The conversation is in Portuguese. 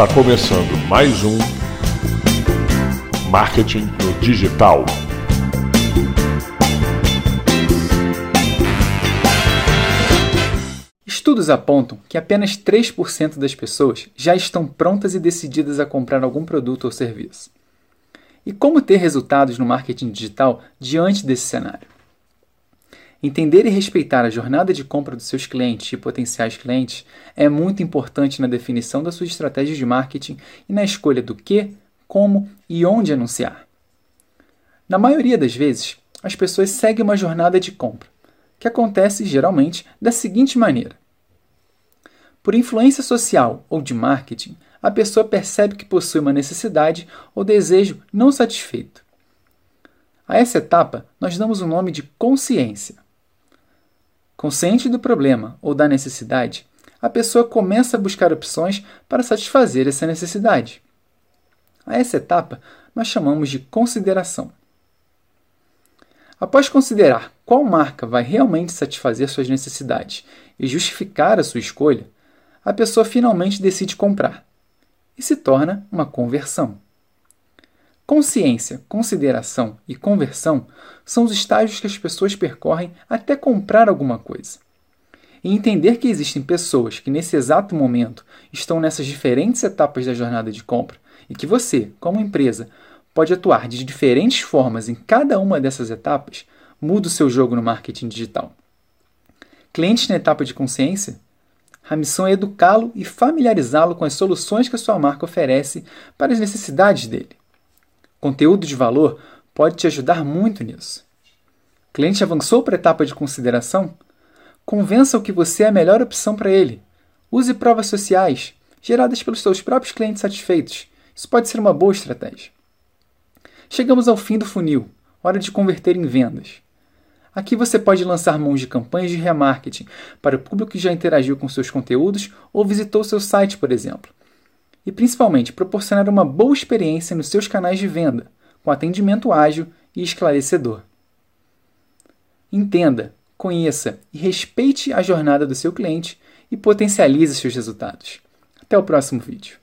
Está começando mais um Marketing no Digital. Estudos apontam que apenas 3% das pessoas já estão prontas e decididas a comprar algum produto ou serviço. E como ter resultados no marketing digital diante desse cenário? Entender e respeitar a jornada de compra dos seus clientes e potenciais clientes é muito importante na definição das suas estratégias de marketing e na escolha do que, como e onde anunciar. Na maioria das vezes, as pessoas seguem uma jornada de compra, que acontece geralmente da seguinte maneira: por influência social ou de marketing, a pessoa percebe que possui uma necessidade ou desejo não satisfeito. A essa etapa, nós damos o nome de consciência. Consciente do problema ou da necessidade, a pessoa começa a buscar opções para satisfazer essa necessidade. A essa etapa, nós chamamos de consideração. Após considerar qual marca vai realmente satisfazer suas necessidades e justificar a sua escolha, a pessoa finalmente decide comprar e se torna uma conversão. Consciência, consideração e conversão são os estágios que as pessoas percorrem até comprar alguma coisa. E entender que existem pessoas que nesse exato momento estão nessas diferentes etapas da jornada de compra e que você, como empresa, pode atuar de diferentes formas em cada uma dessas etapas, muda o seu jogo no marketing digital. Clientes na etapa de consciência? A missão é educá-lo e familiarizá-lo com as soluções que a sua marca oferece para as necessidades dele. Conteúdo de valor pode te ajudar muito nisso. Cliente avançou para a etapa de consideração? Convença-o que você é a melhor opção para ele. Use provas sociais, geradas pelos seus próprios clientes satisfeitos. Isso pode ser uma boa estratégia. Chegamos ao fim do funil. Hora de converter em vendas. Aqui você pode lançar mãos de campanhas de remarketing para o público que já interagiu com seus conteúdos ou visitou seu site, por exemplo e principalmente proporcionar uma boa experiência nos seus canais de venda, com atendimento ágil e esclarecedor. Entenda, conheça e respeite a jornada do seu cliente e potencialize seus resultados. Até o próximo vídeo.